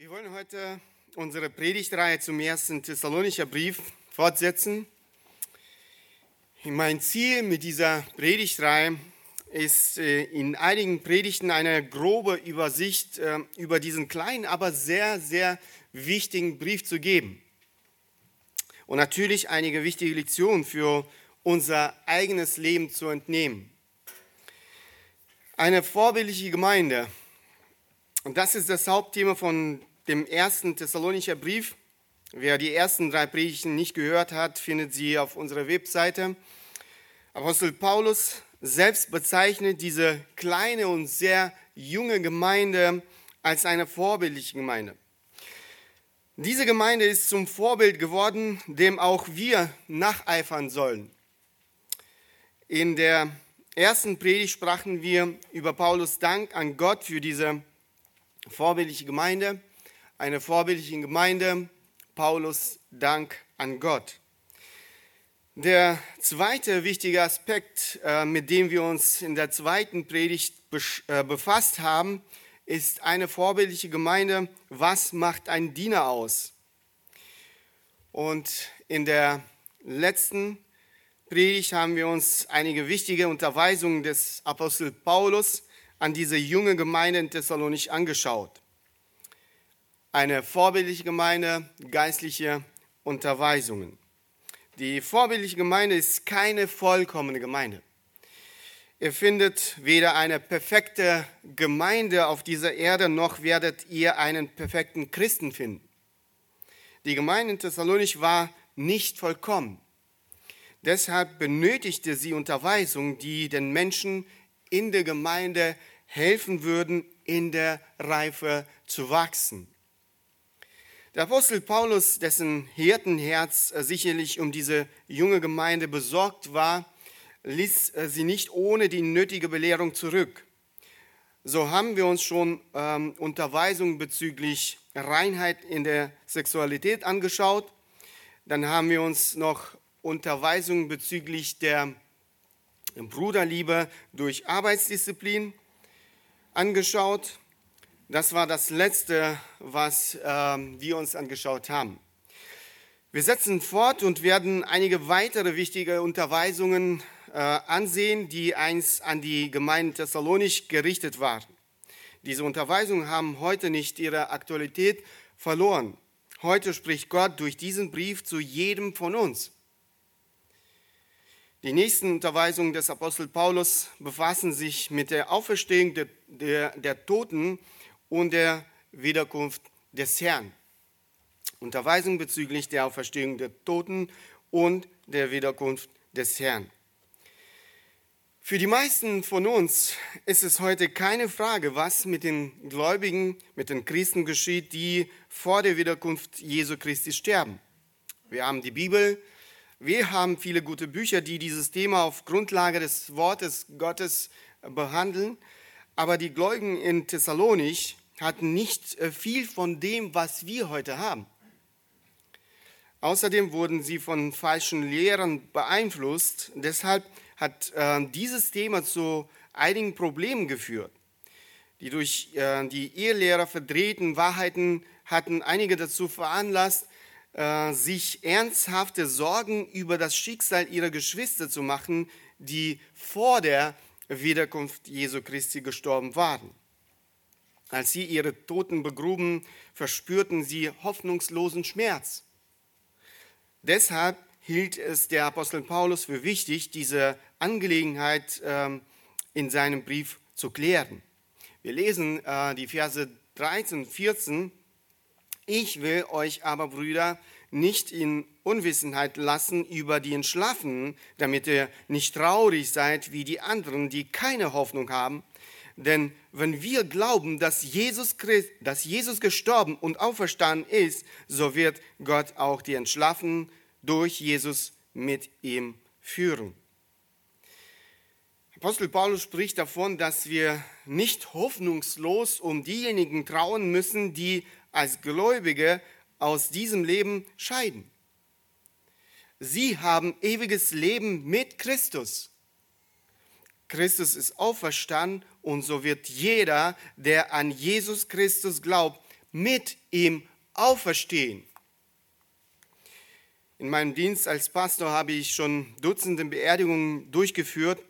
Wir wollen heute unsere Predigtreihe zum ersten Thessalonicher Brief fortsetzen. Mein Ziel mit dieser Predigtreihe ist äh, in einigen Predigten eine grobe Übersicht äh, über diesen kleinen, aber sehr, sehr wichtigen Brief zu geben. Und natürlich einige wichtige Lektionen für unser eigenes Leben zu entnehmen. Eine vorbildliche Gemeinde. Und das ist das Hauptthema von dem ersten Thessalonicher Brief. Wer die ersten drei Predigten nicht gehört hat, findet sie auf unserer Webseite. Apostel Paulus selbst bezeichnet diese kleine und sehr junge Gemeinde als eine vorbildliche Gemeinde. Diese Gemeinde ist zum Vorbild geworden, dem auch wir nacheifern sollen. In der ersten Predigt sprachen wir über Paulus Dank an Gott für diese vorbildliche Gemeinde eine vorbildliche Gemeinde. Paulus Dank an Gott. Der zweite wichtige Aspekt, äh, mit dem wir uns in der zweiten Predigt äh, befasst haben, ist eine vorbildliche Gemeinde. Was macht ein Diener aus? Und in der letzten Predigt haben wir uns einige wichtige Unterweisungen des Apostel Paulus an diese junge Gemeinde in Thessalonich angeschaut eine vorbildliche Gemeinde, geistliche Unterweisungen. Die vorbildliche Gemeinde ist keine vollkommene Gemeinde. Ihr findet weder eine perfekte Gemeinde auf dieser Erde, noch werdet ihr einen perfekten Christen finden. Die Gemeinde in Thessalonich war nicht vollkommen. Deshalb benötigte sie Unterweisungen, die den Menschen in der Gemeinde helfen würden, in der Reife zu wachsen. Der Apostel Paulus, dessen Hirtenherz äh, sicherlich um diese junge Gemeinde besorgt war, ließ äh, sie nicht ohne die nötige Belehrung zurück. So haben wir uns schon ähm, Unterweisungen bezüglich Reinheit in der Sexualität angeschaut. Dann haben wir uns noch Unterweisungen bezüglich der Bruderliebe durch Arbeitsdisziplin angeschaut. Das war das Letzte, was äh, wir uns angeschaut haben. Wir setzen fort und werden einige weitere wichtige Unterweisungen äh, ansehen, die einst an die Gemeinde Thessalonich gerichtet waren. Diese Unterweisungen haben heute nicht ihre Aktualität verloren. Heute spricht Gott durch diesen Brief zu jedem von uns. Die nächsten Unterweisungen des Apostel Paulus befassen sich mit der Auferstehung der, der, der Toten und der Wiederkunft des Herrn. Unterweisung bezüglich der Auferstehung der Toten und der Wiederkunft des Herrn. Für die meisten von uns ist es heute keine Frage, was mit den Gläubigen, mit den Christen geschieht, die vor der Wiederkunft Jesu Christi sterben. Wir haben die Bibel, wir haben viele gute Bücher, die dieses Thema auf Grundlage des Wortes Gottes behandeln. Aber die Gläubigen in Thessalonich hatten nicht äh, viel von dem, was wir heute haben. Außerdem wurden sie von falschen Lehrern beeinflusst. Deshalb hat äh, dieses Thema zu einigen Problemen geführt. Die durch äh, die Ehelehrer verdrehten Wahrheiten hatten einige dazu veranlasst, äh, sich ernsthafte Sorgen über das Schicksal ihrer Geschwister zu machen, die vor der Wiederkunft Jesu Christi gestorben waren. Als sie ihre Toten begruben, verspürten sie hoffnungslosen Schmerz. Deshalb hielt es der Apostel Paulus für wichtig, diese Angelegenheit ähm, in seinem Brief zu klären. Wir lesen äh, die Verse 13 und 14. Ich will euch aber, Brüder, nicht in Unwissenheit lassen über die Entschlaffenen, damit ihr nicht traurig seid wie die anderen, die keine Hoffnung haben. Denn wenn wir glauben, dass Jesus, Christ, dass Jesus gestorben und auferstanden ist, so wird Gott auch die Entschlaffenen durch Jesus mit ihm führen. Apostel Paulus spricht davon, dass wir nicht hoffnungslos um diejenigen trauen müssen, die als Gläubige aus diesem Leben scheiden. Sie haben ewiges Leben mit Christus. Christus ist auferstanden und so wird jeder, der an Jesus Christus glaubt, mit ihm auferstehen. In meinem Dienst als Pastor habe ich schon Dutzende Beerdigungen durchgeführt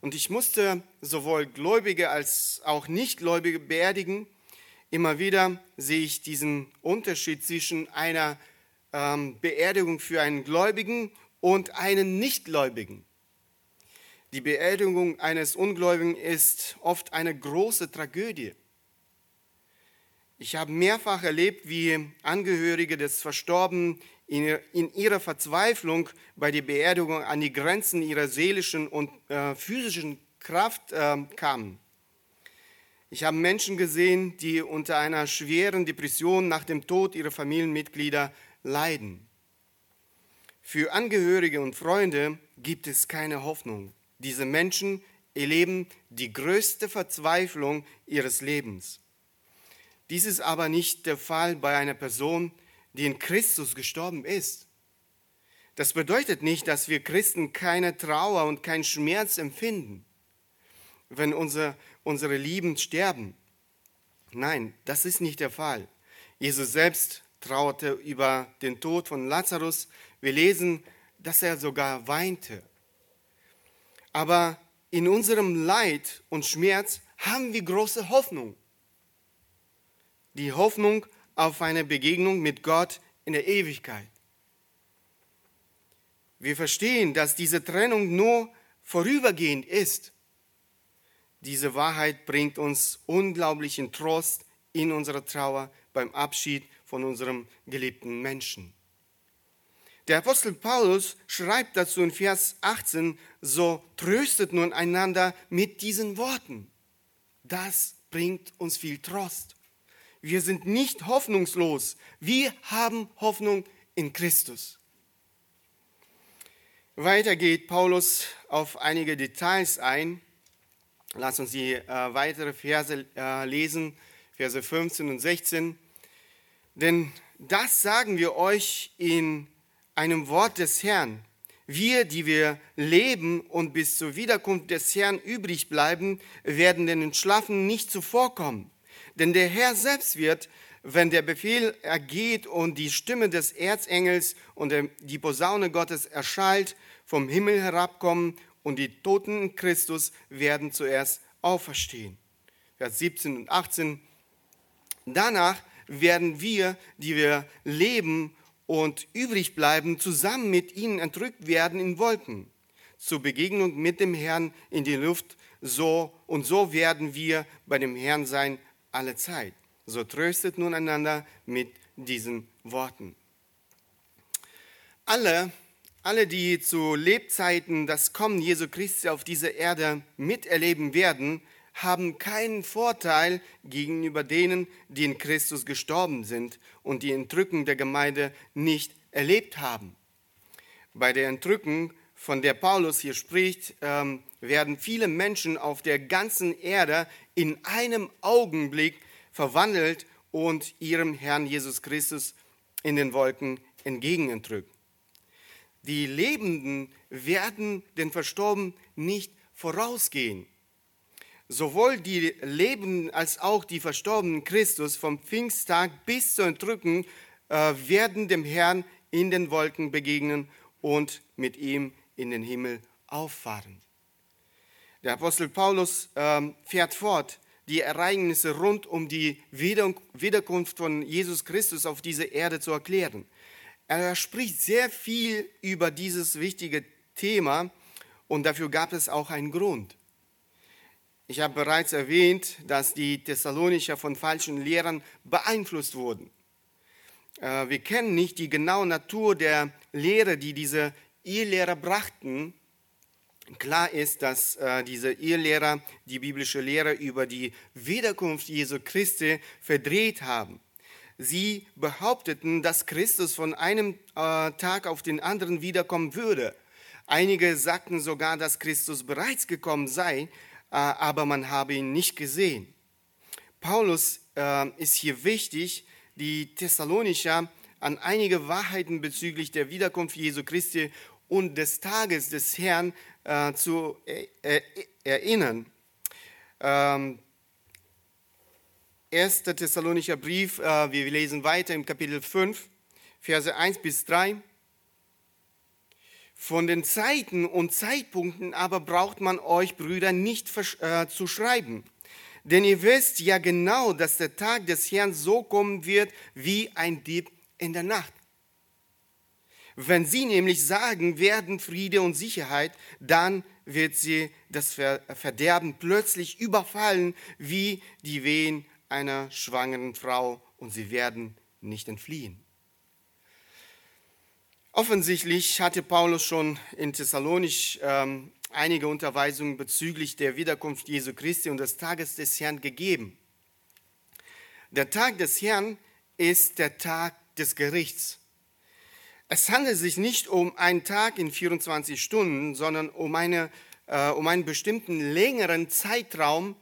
und ich musste sowohl Gläubige als auch Nichtgläubige beerdigen. Immer wieder sehe ich diesen Unterschied zwischen einer ähm, Beerdigung für einen Gläubigen und einen Nichtgläubigen. Die Beerdigung eines Ungläubigen ist oft eine große Tragödie. Ich habe mehrfach erlebt, wie Angehörige des Verstorbenen in ihrer Verzweiflung bei der Beerdigung an die Grenzen ihrer seelischen und äh, physischen Kraft äh, kamen. Ich habe Menschen gesehen, die unter einer schweren Depression nach dem Tod ihrer Familienmitglieder leiden. Für Angehörige und Freunde gibt es keine Hoffnung. Diese Menschen erleben die größte Verzweiflung ihres Lebens. Dies ist aber nicht der Fall bei einer Person, die in Christus gestorben ist. Das bedeutet nicht, dass wir Christen keine Trauer und keinen Schmerz empfinden, wenn unsere, unsere Lieben sterben. Nein, das ist nicht der Fall. Jesus selbst trauerte über den Tod von Lazarus. Wir lesen, dass er sogar weinte. Aber in unserem Leid und Schmerz haben wir große Hoffnung. Die Hoffnung auf eine Begegnung mit Gott in der Ewigkeit. Wir verstehen, dass diese Trennung nur vorübergehend ist. Diese Wahrheit bringt uns unglaublichen Trost in unserer Trauer beim Abschied von unserem geliebten Menschen. Der Apostel Paulus schreibt dazu in Vers 18, so tröstet nun einander mit diesen Worten. Das bringt uns viel Trost. Wir sind nicht hoffnungslos. Wir haben Hoffnung in Christus. Weiter geht Paulus auf einige Details ein. Lass uns die äh, weitere Verse äh, lesen, Verse 15 und 16. Denn das sagen wir euch in einem Wort des Herrn. Wir, die wir leben und bis zur Wiederkunft des Herrn übrig bleiben, werden den Entschlafen nicht zuvorkommen. Denn der Herr selbst wird, wenn der Befehl ergeht und die Stimme des Erzengels und die Posaune Gottes erschallt, vom Himmel herabkommen und die Toten in Christus werden zuerst auferstehen. Vers 17 und 18. Danach werden wir, die wir leben und übrig bleiben, zusammen mit ihnen entrückt werden in Wolken zur Begegnung mit dem Herrn in die Luft. So und so werden wir bei dem Herrn sein alle Zeit. So tröstet nun einander mit diesen Worten. Alle, alle, die zu Lebzeiten das Kommen Jesu Christi auf diese Erde miterleben werden, haben keinen Vorteil gegenüber denen, die in Christus gestorben sind und die Entrückung der Gemeinde nicht erlebt haben. Bei der Entrückung, von der Paulus hier spricht, ähm, werden viele Menschen auf der ganzen Erde in einem Augenblick verwandelt und ihrem Herrn Jesus Christus in den Wolken entgegenentrückt. Die Lebenden werden den Verstorbenen nicht vorausgehen. Sowohl die Lebenden als auch die verstorbenen Christus vom Pfingsttag bis zur Entrückung äh, werden dem Herrn in den Wolken begegnen und mit ihm in den Himmel auffahren. Der Apostel Paulus äh, fährt fort, die Ereignisse rund um die Wiederkunft von Jesus Christus auf diese Erde zu erklären. Er spricht sehr viel über dieses wichtige Thema und dafür gab es auch einen Grund. Ich habe bereits erwähnt, dass die Thessalonicher von falschen Lehrern beeinflusst wurden. Äh, wir kennen nicht die genaue Natur der Lehre, die diese Irrlehrer brachten. Klar ist, dass äh, diese Irrlehrer die biblische Lehre über die Wiederkunft Jesu Christi verdreht haben. Sie behaupteten, dass Christus von einem äh, Tag auf den anderen wiederkommen würde. Einige sagten sogar, dass Christus bereits gekommen sei, aber man habe ihn nicht gesehen. Paulus äh, ist hier wichtig, die Thessalonicher an einige Wahrheiten bezüglich der Wiederkunft Jesu Christi und des Tages des Herrn äh, zu erinnern. Ähm, 1. Thessalonicher Brief, äh, wir lesen weiter im Kapitel 5, Verse 1 bis 3. Von den Zeiten und Zeitpunkten aber braucht man euch, Brüder, nicht äh, zu schreiben. Denn ihr wisst ja genau, dass der Tag des Herrn so kommen wird wie ein Dieb in der Nacht. Wenn sie nämlich sagen werden Friede und Sicherheit, dann wird sie das Verderben plötzlich überfallen wie die Wehen einer schwangeren Frau und sie werden nicht entfliehen. Offensichtlich hatte Paulus schon in Thessalonich ähm, einige Unterweisungen bezüglich der Wiederkunft Jesu Christi und des Tages des Herrn gegeben. Der Tag des Herrn ist der Tag des Gerichts. Es handelt sich nicht um einen Tag in 24 Stunden, sondern um, eine, äh, um einen bestimmten längeren Zeitraum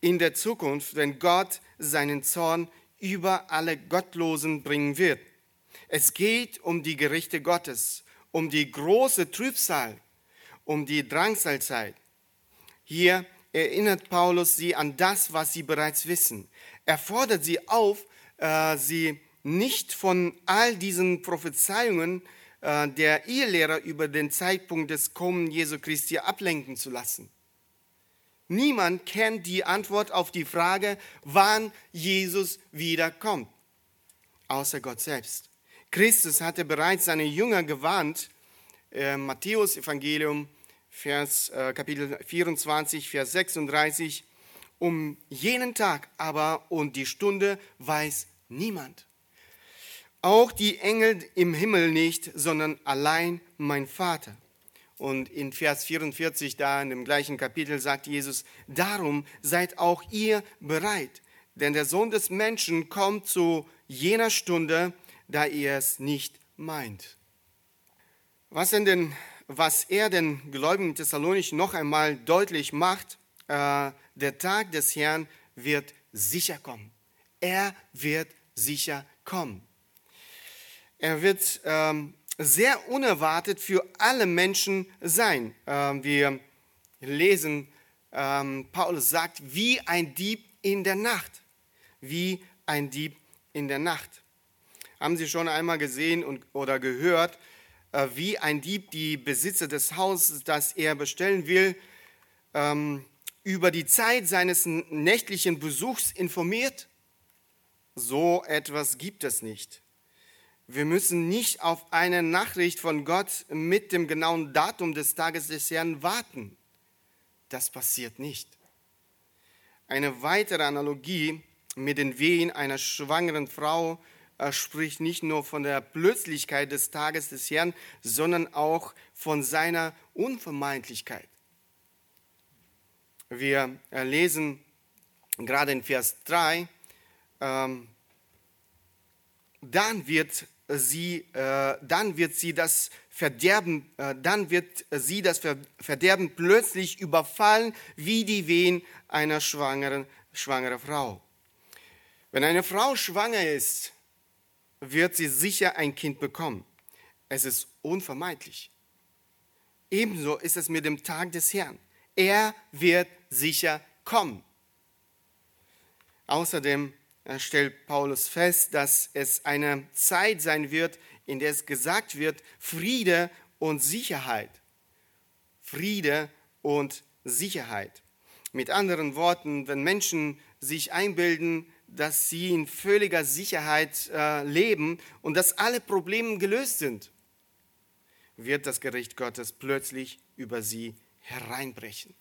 in der Zukunft, wenn Gott seinen Zorn über alle Gottlosen bringen wird. Es geht um die Gerichte Gottes, um die große Trübsal, um die Drangsalzeit. Hier erinnert Paulus sie an das, was sie bereits wissen. Er fordert sie auf, äh, sie nicht von all diesen Prophezeiungen äh, der Irrlehrer über den Zeitpunkt des Kommen Jesu Christi ablenken zu lassen. Niemand kennt die Antwort auf die Frage, wann Jesus wiederkommt, außer Gott selbst. Christus hatte bereits seine Jünger gewarnt, äh, Matthäus Evangelium, Vers, äh, Kapitel 24, Vers 36, um jenen Tag aber und die Stunde weiß niemand auch die Engel im Himmel nicht, sondern allein mein Vater. Und in Vers 44, da in dem gleichen Kapitel, sagt Jesus, darum seid auch ihr bereit, denn der Sohn des Menschen kommt zu jener Stunde, da ihr es nicht meint. Was, denn, was er den Gläubigen Thessalonich noch einmal deutlich macht, äh, der Tag des Herrn wird sicher kommen. Er wird sicher kommen. Er wird ähm, sehr unerwartet für alle Menschen sein. Ähm, wir lesen, ähm, Paulus sagt, wie ein Dieb in der Nacht. Wie ein Dieb in der Nacht. Haben Sie schon einmal gesehen und, oder gehört, äh, wie ein Dieb die Besitzer des Hauses, das er bestellen will, ähm, über die Zeit seines nächtlichen Besuchs informiert? So etwas gibt es nicht. Wir müssen nicht auf eine Nachricht von Gott mit dem genauen Datum des Tages des Herrn warten. Das passiert nicht. Eine weitere Analogie mit den Wehen einer schwangeren Frau äh, spricht nicht nur von der Plötzlichkeit des Tages des Herrn, sondern auch von seiner Unvermeidlichkeit. Wir äh, lesen gerade in Vers 3, ähm, dann wird sie, äh, dann wird sie das Verderben, äh, dann wird sie das Verderben plötzlich überfallen, wie die Wehen einer schwangeren, schwangeren Frau. Wenn eine Frau schwanger ist, wird sie sicher ein Kind bekommen. Es ist unvermeidlich. Ebenso ist es mit dem Tag des Herrn. Er wird sicher kommen. Außerdem stellt Paulus fest, dass es eine Zeit sein wird, in der es gesagt wird, Friede und Sicherheit. Friede und Sicherheit. Mit anderen Worten, wenn Menschen sich einbilden, dass sie in völliger Sicherheit äh, leben und dass alle Probleme gelöst sind, wird das Gericht Gottes plötzlich über sie hereinbrechen.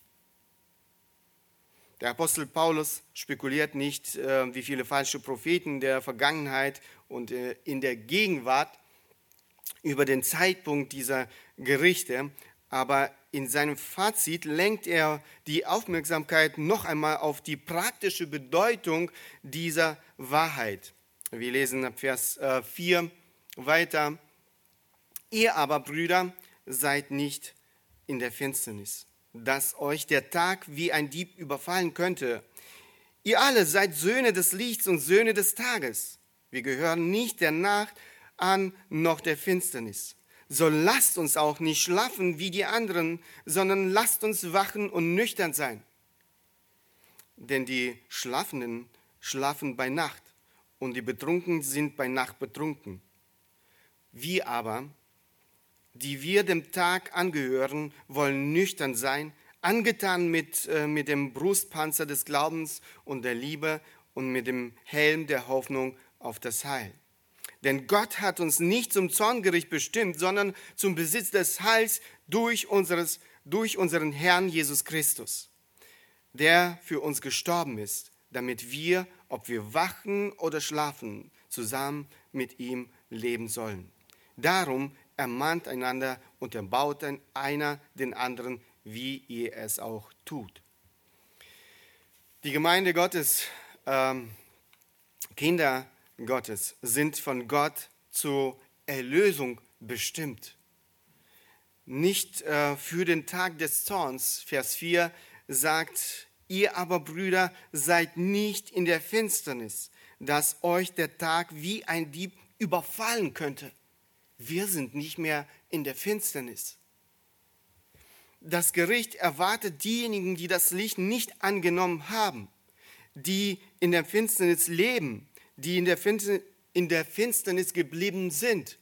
Der Apostel Paulus spekuliert nicht, äh, wie viele falsche Propheten der Vergangenheit und äh, in der Gegenwart über den Zeitpunkt dieser Gerichte, aber in seinem Fazit lenkt er die Aufmerksamkeit noch einmal auf die praktische Bedeutung dieser Wahrheit. Wir lesen ab Vers 4 äh, weiter. Ihr aber, Brüder, seid nicht in der Finsternis dass euch der Tag wie ein Dieb überfallen könnte. Ihr alle seid Söhne des Lichts und Söhne des Tages. Wir gehören nicht der Nacht an noch der Finsternis. So lasst uns auch nicht schlafen wie die anderen, sondern lasst uns wachen und nüchtern sein. Denn die Schlafenden schlafen bei Nacht und die Betrunkenen sind bei Nacht betrunken. Wir aber, die wir dem Tag angehören, wollen nüchtern sein, angetan mit, äh, mit dem Brustpanzer des Glaubens und der Liebe und mit dem Helm der Hoffnung auf das Heil. Denn Gott hat uns nicht zum Zorngericht bestimmt, sondern zum Besitz des Heils durch, unseres, durch unseren Herrn Jesus Christus, der für uns gestorben ist, damit wir, ob wir wachen oder schlafen, zusammen mit ihm leben sollen. Darum ermahnt einander und erbaut einer den anderen, wie ihr es auch tut. Die Gemeinde Gottes, ähm, Kinder Gottes sind von Gott zur Erlösung bestimmt. Nicht äh, für den Tag des Zorns. Vers 4 sagt, ihr aber Brüder seid nicht in der Finsternis, dass euch der Tag wie ein Dieb überfallen könnte. Wir sind nicht mehr in der Finsternis. Das Gericht erwartet diejenigen, die das Licht nicht angenommen haben, die in der Finsternis leben die in der, Finsternis, in der Finsternis geblieben sind.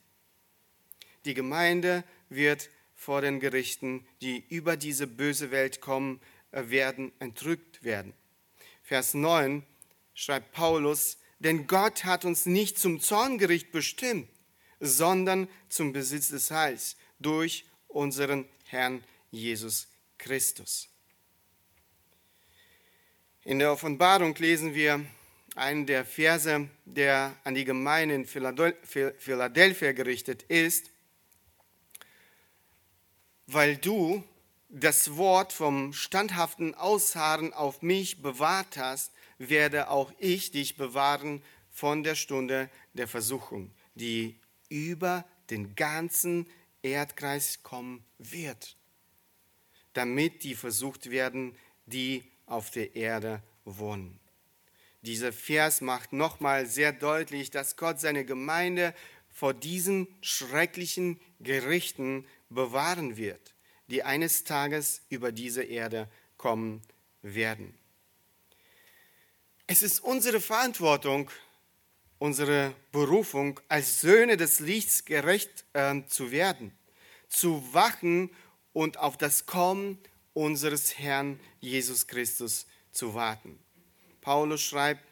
Die Gemeinde wird vor den Gerichten, die über diese böse Welt kommen äh, werden, entrückt werden. Vers 9 schreibt Paulus, denn Gott hat uns nicht zum Zorngericht bestimmt, sondern zum Besitz des Heils durch unseren Herrn Jesus Christus. In der Offenbarung lesen wir, einen der Verse, der an die Gemeinde in Philadelphia gerichtet ist, weil du das Wort vom standhaften Ausharren auf mich bewahrt hast, werde auch ich dich bewahren von der Stunde der Versuchung, die über den ganzen Erdkreis kommen wird, damit die versucht werden, die auf der Erde wohnen. Dieser Vers macht nochmal sehr deutlich, dass Gott seine Gemeinde vor diesen schrecklichen Gerichten bewahren wird, die eines Tages über diese Erde kommen werden. Es ist unsere Verantwortung, unsere Berufung, als Söhne des Lichts gerecht äh, zu werden, zu wachen und auf das Kommen unseres Herrn Jesus Christus zu warten. Paulus schreibt,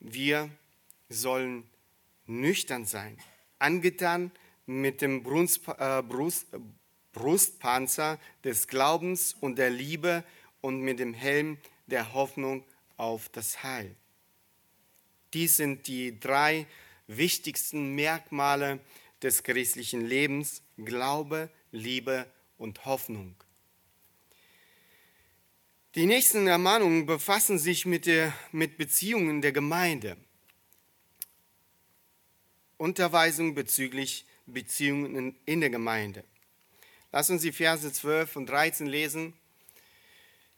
wir sollen nüchtern sein, angetan mit dem äh, Brustpanzer des Glaubens und der Liebe und mit dem Helm der Hoffnung auf das Heil. Dies sind die drei wichtigsten Merkmale des christlichen Lebens, Glaube, Liebe und Hoffnung. Die nächsten Ermahnungen befassen sich mit, der, mit Beziehungen der Gemeinde. Unterweisung bezüglich Beziehungen in der Gemeinde. Lass uns die Verse 12 und 13 lesen.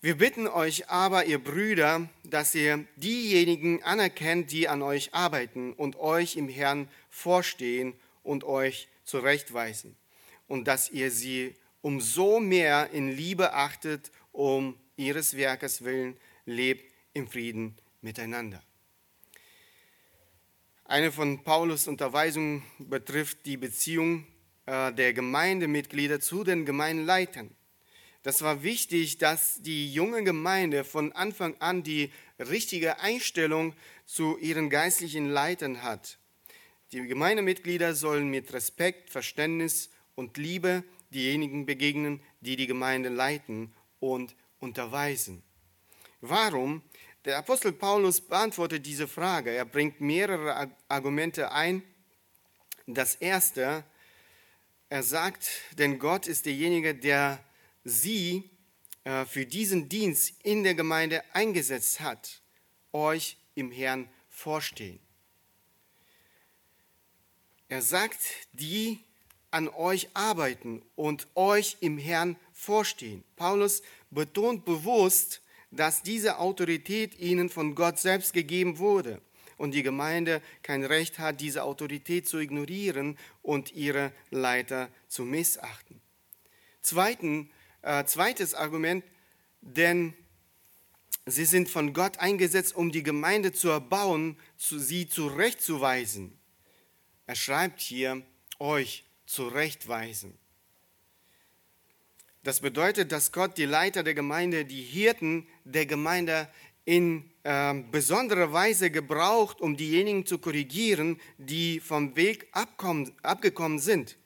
Wir bitten euch aber, ihr Brüder, dass ihr diejenigen anerkennt, die an euch arbeiten und euch im Herrn vorstehen und euch zurechtweisen, und dass ihr sie umso mehr in Liebe achtet, um ihres Werkes willen lebt im Frieden miteinander. Eine von Paulus Unterweisungen betrifft die Beziehung äh, der Gemeindemitglieder zu den Gemeinleitern. Das war wichtig, dass die junge Gemeinde von Anfang an die richtige Einstellung zu ihren geistlichen Leitern hat. Die Gemeindemitglieder sollen mit Respekt, Verständnis und Liebe diejenigen begegnen, die die Gemeinde leiten und unterweisen. Warum? Der Apostel Paulus beantwortet diese Frage. Er bringt mehrere Argumente ein. Das erste, er sagt, denn Gott ist derjenige, der sie äh, für diesen Dienst in der Gemeinde eingesetzt hat, euch im Herrn vorstehen. Er sagt, die an euch arbeiten und euch im Herrn vorstehen. Paulus betont bewusst, dass diese Autorität ihnen von Gott selbst gegeben wurde und die Gemeinde kein Recht hat, diese Autorität zu ignorieren und ihre Leiter zu missachten. Zweiten, äh, zweites Argument, denn Sie sind von Gott eingesetzt, um die Gemeinde zu erbauen, sie zurechtzuweisen. Er schreibt hier, euch zurechtweisen. Das bedeutet, dass Gott die Leiter der Gemeinde, die Hirten der Gemeinde in äh, besonderer Weise gebraucht, um diejenigen zu korrigieren, die vom Weg abkommen, abgekommen sind.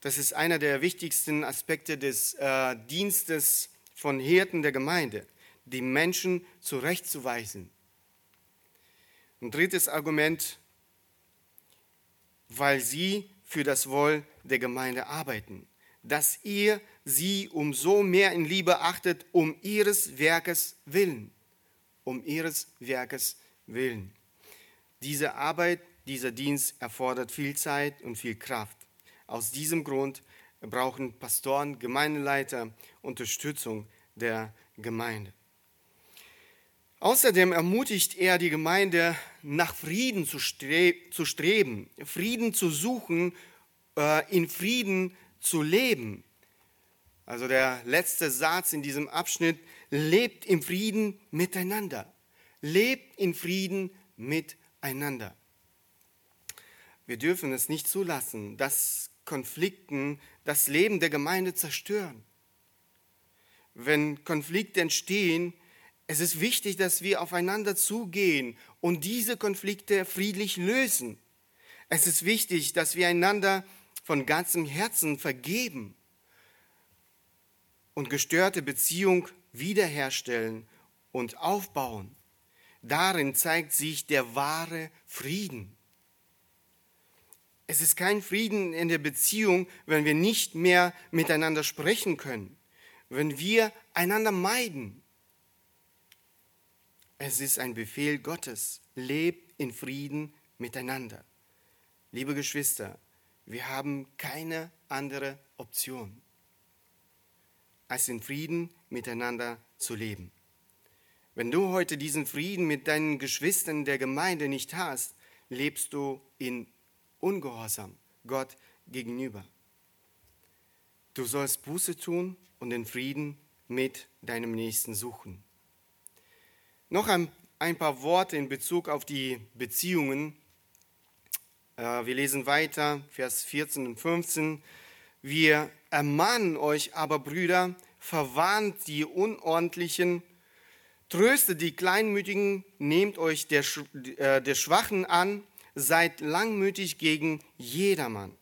Das ist einer der wichtigsten Aspekte des äh, Dienstes von Hirten der Gemeinde, die Menschen zurechtzuweisen. Ein drittes Argument, weil sie für das Wohl der Gemeinde arbeiten dass ihr sie umso mehr in Liebe achtet, um ihres Werkes willen. Um ihres Werkes willen. Diese Arbeit, dieser Dienst erfordert viel Zeit und viel Kraft. Aus diesem Grund brauchen Pastoren, Gemeindeleiter Unterstützung der Gemeinde. Außerdem ermutigt er die Gemeinde, nach Frieden zu, streben, Frieden zu suchen, äh, in Frieden zu leben. Also der letzte Satz in diesem Abschnitt, lebt im Frieden miteinander. Lebt in Frieden miteinander. Wir dürfen es nicht zulassen, dass Konflikten das Leben der Gemeinde zerstören. Wenn Konflikte entstehen, es ist wichtig, dass wir aufeinander zugehen und diese Konflikte friedlich lösen. Es ist wichtig, dass wir einander von ganzem Herzen vergeben und gestörte Beziehung wiederherstellen und aufbauen. Darin zeigt sich der wahre Frieden. Es ist kein Frieden in der Beziehung, wenn wir nicht mehr miteinander sprechen können, wenn wir einander meiden. Es ist ein Befehl Gottes. Lebt in Frieden miteinander. Liebe Geschwister, wir haben keine andere Option, als in Frieden miteinander zu leben. Wenn du heute diesen Frieden mit deinen Geschwistern der Gemeinde nicht hast, lebst du in Ungehorsam Gott gegenüber. Du sollst Buße tun und den Frieden mit deinem Nächsten suchen. Noch ein, ein paar Worte in Bezug auf die Beziehungen wir lesen weiter, Vers 14 und 15. Wir ermahnen euch aber, Brüder, verwarnt die Unordentlichen, tröstet die Kleinmütigen, nehmt euch der, äh, der Schwachen an, seid langmütig gegen jedermann.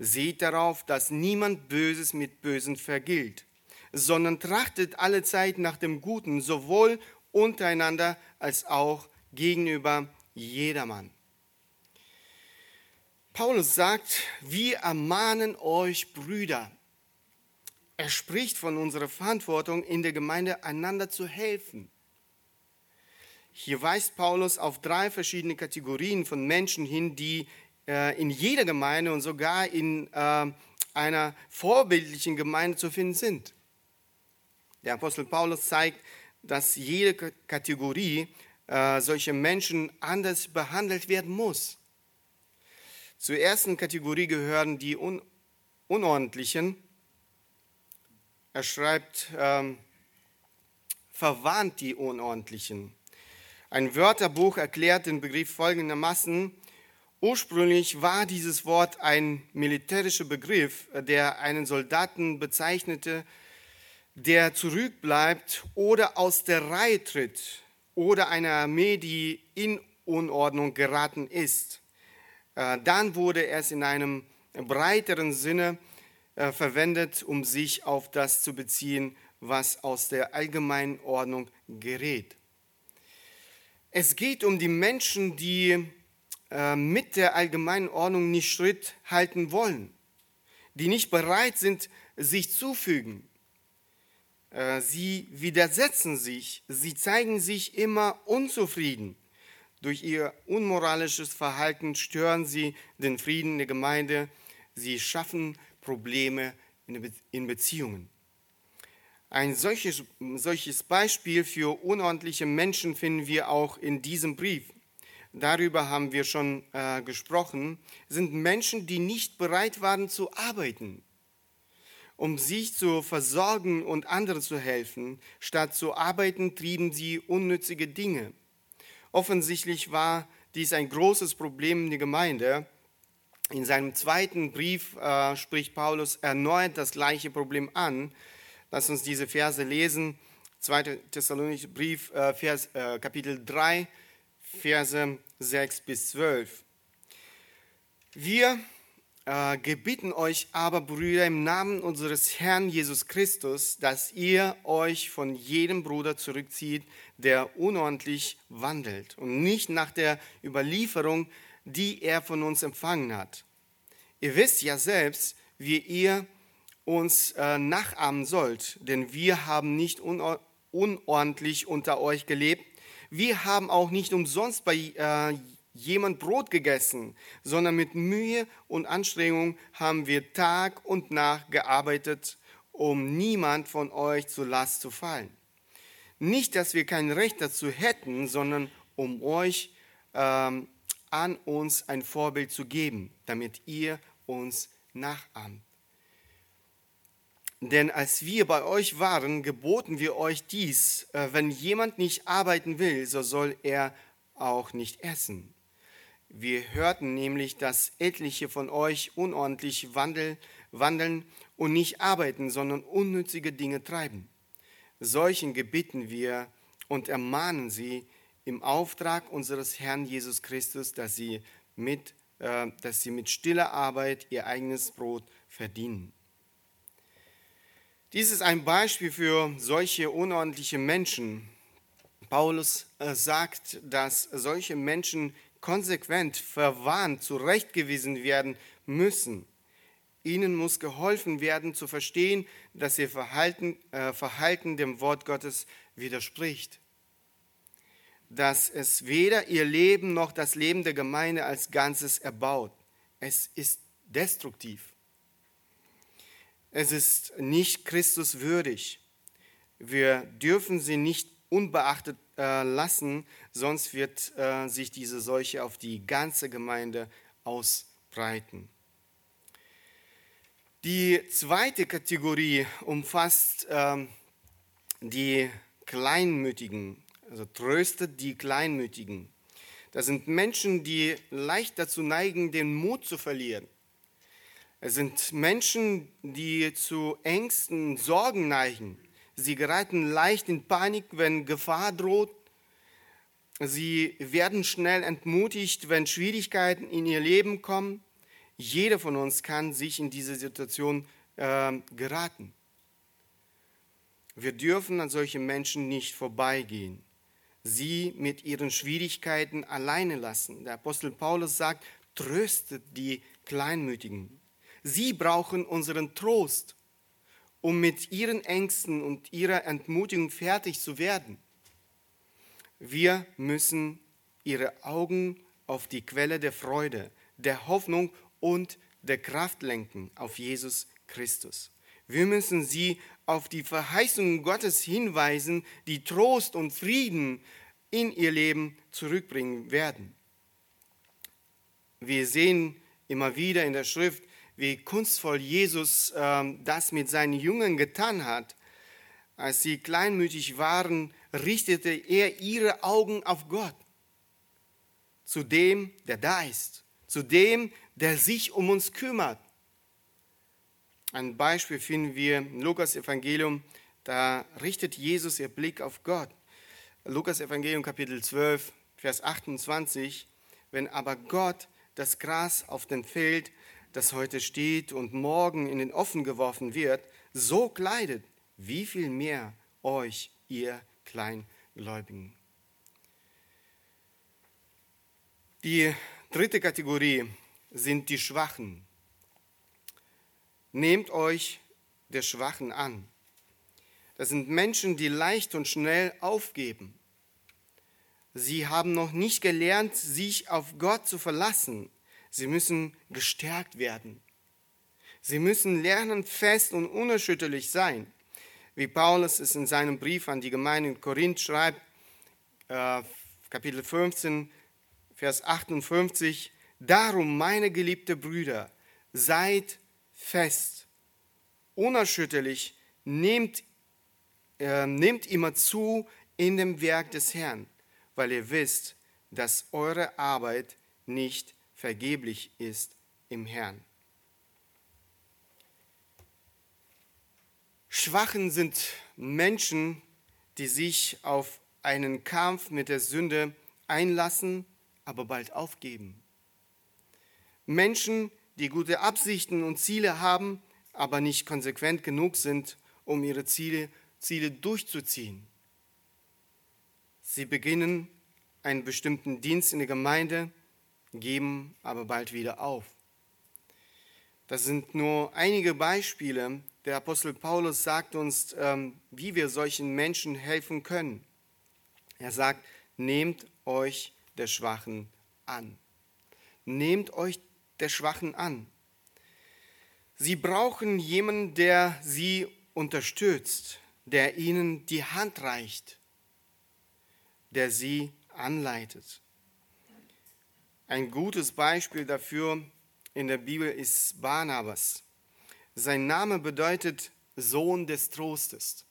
Seht darauf, dass niemand Böses mit Bösen vergilt, sondern trachtet alle Zeit nach dem Guten, sowohl untereinander als auch gegenüber jedermann. Paulus sagt, wir ermahnen euch Brüder. Er spricht von unserer Verantwortung in der Gemeinde, einander zu helfen. Hier weist Paulus auf drei verschiedene Kategorien von Menschen hin, die äh, in jeder Gemeinde und sogar in äh, einer vorbildlichen Gemeinde zu finden sind. Der Apostel Paulus zeigt, dass jede Kategorie äh, solcher Menschen anders behandelt werden muss. Zur ersten Kategorie gehören die Un Unordentlichen. Er schreibt, ähm, verwarnt die Unordentlichen. Ein Wörterbuch erklärt den Begriff folgendermaßen. Ursprünglich war dieses Wort ein militärischer Begriff, der einen Soldaten bezeichnete, der zurückbleibt oder aus der Reihe tritt oder einer Armee, die in Unordnung geraten ist. Äh, dann wurde es in einem breiteren Sinne äh, verwendet, um sich auf das zu beziehen, was aus der allgemeinen Ordnung gerät. Es geht um die Menschen, die äh, mit der allgemeinen Ordnung nicht Schritt halten wollen, die nicht bereit sind, sich zufügen. Sie widersetzen sich, sie zeigen sich immer unzufrieden. Durch ihr unmoralisches Verhalten stören sie den Frieden der Gemeinde. Sie schaffen Probleme in Beziehungen. Ein solches, solches Beispiel für unordentliche Menschen finden wir auch in diesem Brief. Darüber haben wir schon äh, gesprochen, sind Menschen, die nicht bereit waren zu arbeiten. um sich zu versorgen und anderen zu helfen. Statt zu arbeiten, trieben sie unnützige Dinge. Offensichtlich war dies ein großes Problem in der Gemeinde. In seinem zweiten Brief äh, spricht Paulus erneut das gleiche Problem an. Lass uns diese Verse lesen. 2. Thessalonischer Brief, äh, Vers, äh, Kapitel 3, Verse 6 bis 12. Wir äh, gebeten euch aber, Brüder, im Namen unseres Herrn Jesus Christus, dass ihr euch von jedem Bruder zurückzieht, der unordentlich wandelt und nicht nach der Überlieferung, die er von uns empfangen hat. Ihr wisst ja selbst, wie ihr uns äh, nachahmen sollt, denn wir haben nicht unordentlich unter euch gelebt. Wir haben auch nicht umsonst bei äh, jemand Brot gegessen, sondern mit Mühe und Anstrengung haben wir Tag und Nacht gearbeitet, um niemand von euch zur Last zu fallen. Nicht, dass wir kein Recht dazu hätten, sondern um euch ähm, an uns ein Vorbild zu geben, damit ihr uns nachahmt. Denn als wir bei euch waren, geboten wir euch dies, äh, wenn jemand nicht arbeiten will, so soll er auch nicht essen. Wir hörten nämlich, dass etliche von euch unordentlich wandeln und nicht arbeiten, sondern unnützige Dinge treiben. Solchen gebitten wir und ermahnen sie im Auftrag unseres Herrn Jesus Christus, dass sie mit, äh, dass sie mit stiller Arbeit ihr eigenes Brot verdienen. Dies ist ein Beispiel für solche unordentliche Menschen. Paulus äh, sagt, dass solche Menschen konsequent verwarnt, zurechtgewiesen werden müssen. Ihnen muss geholfen werden zu verstehen, dass ihr Verhalten, äh, Verhalten dem Wort Gottes widerspricht. Dass es weder ihr Leben noch das Leben der Gemeinde als Ganzes erbaut. Es ist destruktiv. Es ist nicht Christus würdig. Wir dürfen sie nicht unbeachtet äh, lassen, sonst wird äh, sich diese Seuche auf die ganze Gemeinde ausbreiten. Die zweite Kategorie umfasst ähm, die Kleinmütigen, also tröstet die Kleinmütigen. Das sind Menschen, die leicht dazu neigen, den Mut zu verlieren. Es sind Menschen, die zu Ängsten, Sorgen neigen. Sie geraten leicht in Panik, wenn Gefahr droht. Sie werden schnell entmutigt, wenn Schwierigkeiten in ihr Leben kommen. Jeder von uns kann sich in diese Situation äh, geraten. Wir dürfen an solche Menschen nicht vorbeigehen, sie mit ihren Schwierigkeiten alleine lassen. Der Apostel Paulus sagt, tröstet die Kleinmütigen. Sie brauchen unseren Trost um mit ihren Ängsten und ihrer Entmutigung fertig zu werden. Wir müssen ihre Augen auf die Quelle der Freude, der Hoffnung und der Kraft lenken, auf Jesus Christus. Wir müssen sie auf die Verheißungen Gottes hinweisen, die Trost und Frieden in ihr Leben zurückbringen werden. Wir sehen immer wieder in der Schrift, wie kunstvoll Jesus ähm, das mit seinen Jüngern getan hat. Als sie kleinmütig waren, richtete er ihre Augen auf Gott, zu dem, der da ist, zu dem, der sich um uns kümmert. Ein Beispiel finden wir im Lukas Evangelium, da richtet Jesus ihr Blick auf Gott. Lukas Evangelium Kapitel 12, Vers 28, wenn aber Gott das Gras auf dem Feld das heute steht und morgen in den Offen geworfen wird, so kleidet, wie viel mehr euch, ihr Kleingläubigen. Die dritte Kategorie sind die Schwachen. Nehmt euch der Schwachen an. Das sind Menschen, die leicht und schnell aufgeben. Sie haben noch nicht gelernt, sich auf Gott zu verlassen Sie müssen gestärkt werden. Sie müssen lernen, fest und unerschütterlich sein. Wie Paulus es in seinem Brief an die Gemeinde in Korinth schreibt, äh, Kapitel 15, Vers 58, Darum, meine geliebten Brüder, seid fest unerschütterlich, nehmt, äh, nehmt immer zu in dem Werk des Herrn, weil ihr wisst, dass eure Arbeit nicht vergeblich ist im Herrn. Schwachen sind Menschen, die sich auf einen Kampf mit der Sünde einlassen, aber bald aufgeben. Menschen, die gute Absichten und Ziele haben, aber nicht konsequent genug sind, um ihre Ziele, Ziele durchzuziehen. Sie beginnen einen bestimmten Dienst in der Gemeinde, geben aber bald wieder auf. Das sind nur einige Beispiele, der Apostel Paulus sagt uns, ähm, wie wir solchen Menschen helfen können. Er sagt, nehmt euch der Schwachen an. Nehmt euch der Schwachen an. Sie brauchen jemanden, der sie unterstützt, der ihnen die Hand reicht, der sie anleitet. Ein gutes Beispiel dafür in der Bibel ist Barnabas. Sein Name bedeutet Sohn des Trostes.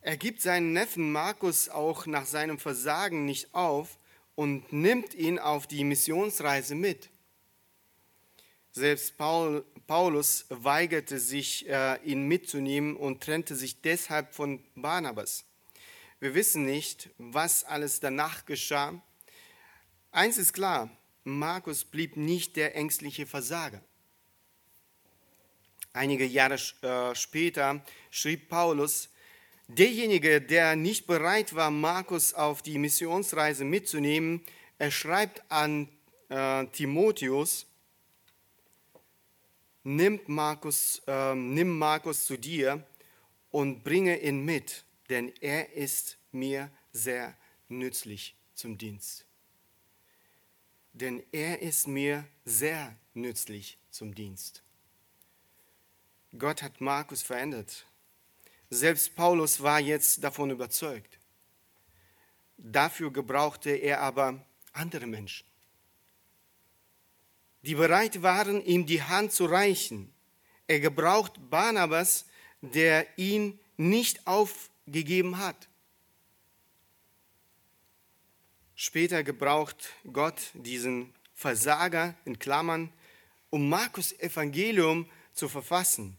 Er gibt seinen Neffen Markus auch nach seinem Versagen nicht auf und nimmt ihn auf die Missionsreise mit. Selbst Paul, Paulus weigerte sich, äh, ihn mitzunehmen und trennte sich deshalb von Barnabas. Wir wissen nicht, was alles danach geschah. Eins ist klar, Markus blieb nicht der ängstliche Versager. Einige Jahre äh, später schrieb Paulus, derjenige, der nicht bereit war, Markus auf die Missionsreise mitzunehmen, er schreibt an äh, Timotheus, nimm Markus, äh, nimm Markus zu dir und bringe ihn mit, denn er ist mir sehr nützlich zum Dienst. Denn er ist mir sehr nützlich zum Dienst. Gott hat Markus verändert. Selbst Paulus war jetzt davon überzeugt. Dafür gebrauchte er aber andere Menschen, die bereit waren, ihm die Hand zu reichen. Er gebraucht Barnabas, der ihn nicht aufgegeben hat. Später gebraucht Gott diesen Versager in Klammern, um Markus Evangelium zu verfassen.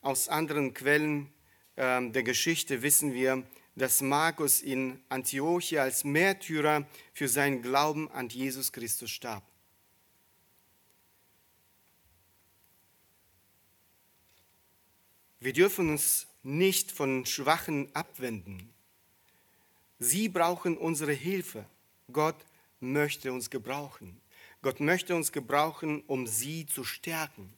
Aus anderen Quellen äh, der Geschichte wissen wir, dass Markus in Antiochia als Märtyrer für seinen Glauben an Jesus Christus starb. Wir dürfen uns nicht von Schwachen abwenden. Sie brauchen unsere Hilfe. Gott möchte uns gebrauchen. Gott möchte uns gebrauchen, um sie zu stärken.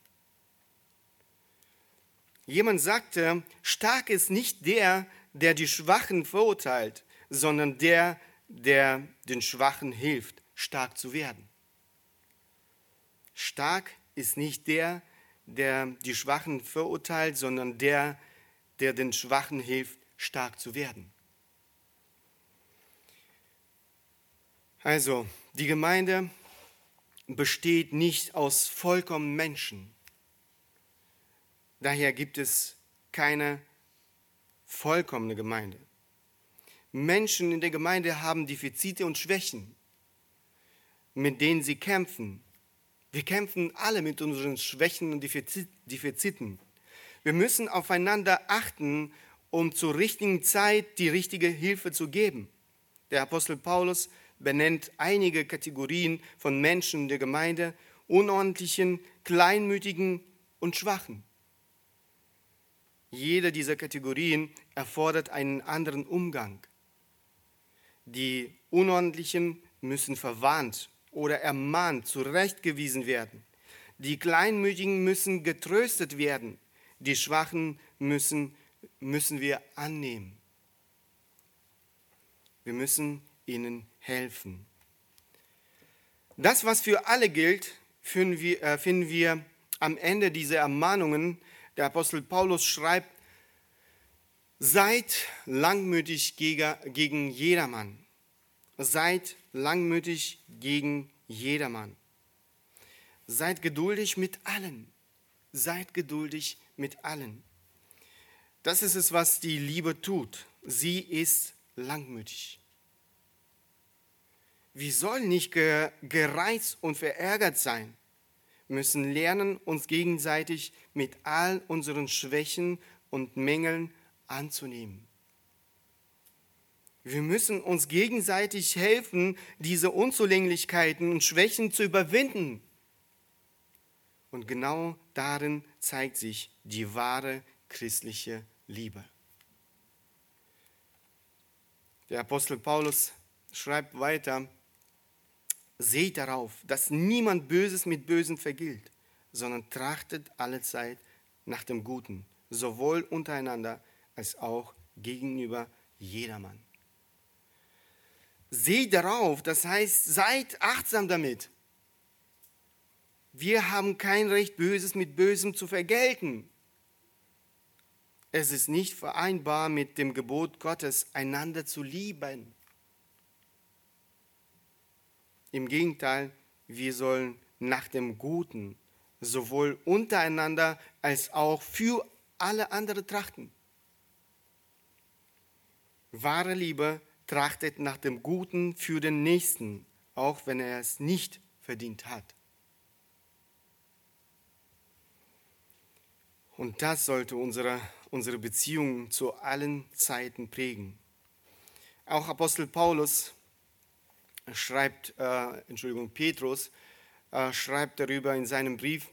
Jemand sagte, stark ist nicht der, der die Schwachen verurteilt, sondern der, der den Schwachen hilft, stark zu werden. Stark ist nicht der, der die Schwachen verurteilt, sondern der, der den Schwachen hilft, stark zu werden. Also, die Gemeinde besteht nicht aus vollkommenen Menschen. Daher gibt es keine vollkommene Gemeinde. Menschen in der Gemeinde haben Defizite und Schwächen, mit denen sie kämpfen. Wir kämpfen alle mit unseren Schwächen und Defiziten. Wir müssen aufeinander achten, um zur richtigen Zeit die richtige Hilfe zu geben. Der Apostel Paulus benennt einige Kategorien von Menschen der Gemeinde, unordentlichen, kleinmütigen und schwachen. Jede dieser Kategorien erfordert einen anderen Umgang. Die Unordentlichen müssen verwarnt oder ermahnt, zurechtgewiesen werden. Die Kleinmütigen müssen getröstet werden. Die Schwachen müssen, müssen wir annehmen. Wir müssen ihnen helfen. Das, was für alle gilt, finden wir, äh, finden wir am Ende dieser Ermahnungen der Apostel Paulus schreibt, seid langmütig gegen jedermann. Seid langmütig gegen jedermann. Seid geduldig mit allen. seid geduldig mit allen. Das ist es, was die Liebe tut. Sie ist langmütig. Wir sollen nicht gereizt und verärgert sein, müssen lernen, uns gegenseitig mit all unseren Schwächen und Mängeln anzunehmen. Wir müssen uns gegenseitig helfen, diese Unzulänglichkeiten und Schwächen zu überwinden. Und genau darin zeigt sich die wahre christliche Liebe. Der Apostel Paulus schreibt weiter, seht darauf, dass niemand Böses mit Bösen vergilt, sondern trachtet allezeit nach dem Guten, sowohl untereinander als auch gegenüber jedermann. Seht darauf, das heißt, seid achtsam damit. Wir haben kein Recht, Böses mit Bösem zu vergelten. Es ist nicht vereinbar mit dem Gebot Gottes, einander zu lieben. Im Gegenteil, wir sollen nach dem Guten sowohl untereinander als auch für alle anderen trachten. Wahre Liebe trachtet nach dem Guten für den Nächsten, auch wenn er es nicht verdient hat. Und das sollte unsere, unsere Beziehung zu allen Zeiten prägen. Auch Apostel Paulus schreibt, äh, Entschuldigung, Petrus äh, schreibt darüber in seinem Brief,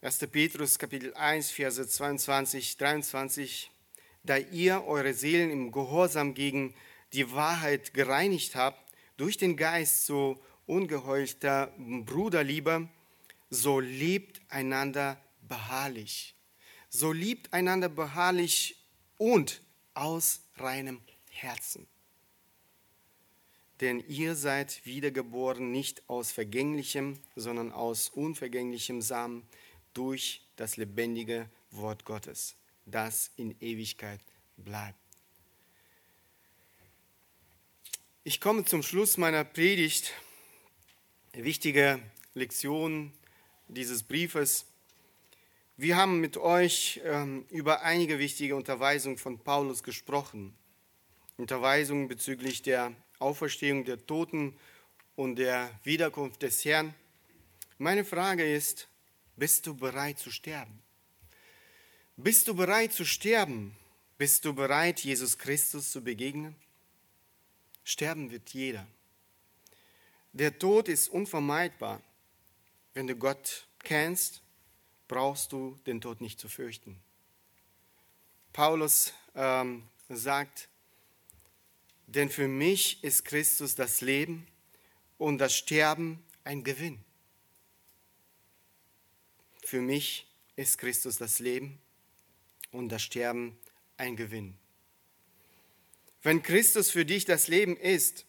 1. Petrus Kapitel 1, Verse 22, 23, da ihr eure Seelen im Gehorsam gegen die Wahrheit gereinigt habt, durch den Geist so ungeheulter Bruderliebe, so liebt einander beharrlich. So liebt einander beharrlich und aus reinem Herzen. Denn ihr seid wiedergeboren nicht aus vergänglichem, sondern aus unvergänglichem Samen durch das lebendige Wort Gottes das in Ewigkeit bleibt. Ich komme zum Schluss meiner Predigt. Wichtige Lektion dieses Briefes. Wir haben mit euch ähm, über einige wichtige Unterweisungen von Paulus gesprochen. Unterweisungen bezüglich der Auferstehung der Toten und der Wiederkunft des Herrn. Meine Frage ist, bist du bereit zu sterben? Bist du bereit zu sterben? Bist du bereit, Jesus Christus zu begegnen? Sterben wird jeder. Der Tod ist unvermeidbar. Wenn du Gott kennst, brauchst du den Tod nicht zu fürchten. Paulus ähm, sagt, denn für mich ist Christus das Leben und das Sterben ein Gewinn. Für mich ist Christus das Leben und das Sterben ein Gewinn. Wenn Christus für dich das Leben ist,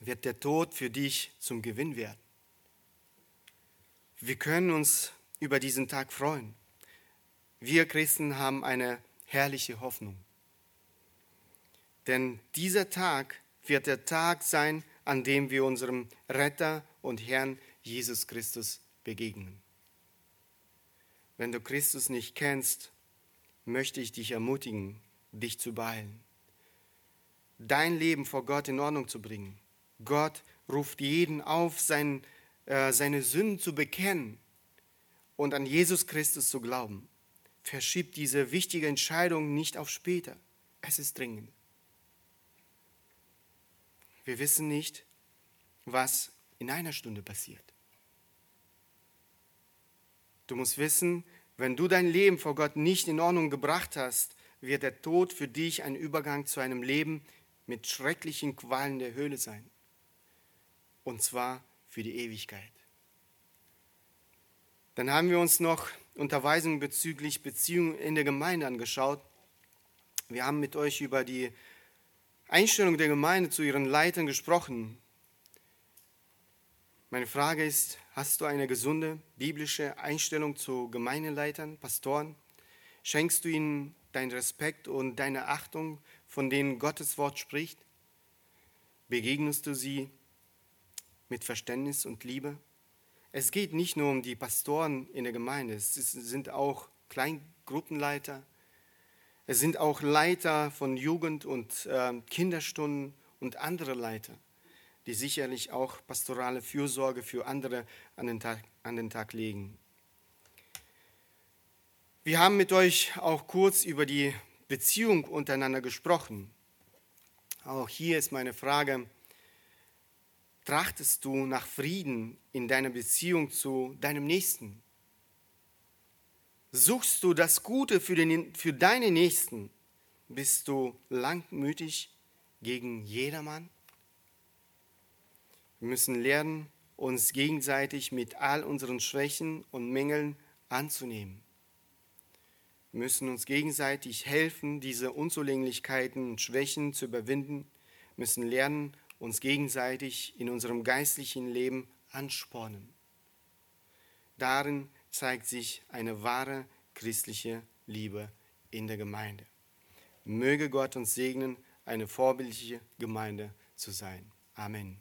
wird der Tod für dich zum Gewinn werden. Wir können uns über diesen Tag freuen. Wir Christen haben eine herrliche Hoffnung. Denn dieser Tag wird der Tag sein, an dem wir unserem Retter und Herrn Jesus Christus begegnen. Wenn du Christus nicht kennst, möchte ich dich ermutigen, dich zu beeilen. Dein Leben vor Gott in Ordnung zu bringen. Gott ruft jeden auf, sein, äh, seine Sünden zu bekennen und an Jesus Christus zu glauben. Verschieb diese wichtige Entscheidung nicht auf später. Es ist dringend. Wir wissen nicht, was in einer Stunde passiert. Du musst wissen, wenn du dein Leben vor Gott nicht in Ordnung gebracht hast, wird der Tod für dich ein Übergang zu einem Leben mit schrecklichen Qualen der Höhle sein. Und zwar für die Ewigkeit. Dann haben wir uns noch Unterweisungen bezüglich Beziehungen in der Gemeinde angeschaut. Wir haben mit euch über die Einstellung der Gemeinde zu ihren Leitern gesprochen. Meine Frage ist, hast du eine gesunde biblische Einstellung zu Gemeindeleitern, Pastoren? Schenkst du ihnen deinen Respekt und deine Achtung, von denen Gottes Wort spricht? Begegnest du sie mit Verständnis und Liebe? Es geht nicht nur um die Pastoren in der Gemeinde, es sind auch Kleingruppenleiter, es sind auch Leiter von Jugend- und äh, Kinderstunden und andere Leiter, die sicherlich auch pastorale Fürsorge für andere an den Tag, an den Tag legen. Wir haben mit euch auch kurz über die Beziehung untereinander gesprochen. Auch hier ist meine Frage, trachtest du nach Frieden in deiner Beziehung zu deinem Nächsten? Suchst du das Gute für, den, für deine Nächsten? Bist du langmütig gegen jedermann? Wir müssen lernen, uns gegenseitig mit all unseren Schwächen und Mängeln anzunehmen. Wir müssen uns gegenseitig helfen, diese Unzulänglichkeiten und Schwächen zu überwinden, wir müssen lernen, uns gegenseitig in unserem geistlichen Leben anspornen. Darin zeigt sich eine wahre christliche Liebe in der Gemeinde. Möge Gott uns segnen, eine vorbildliche Gemeinde zu sein. Amen.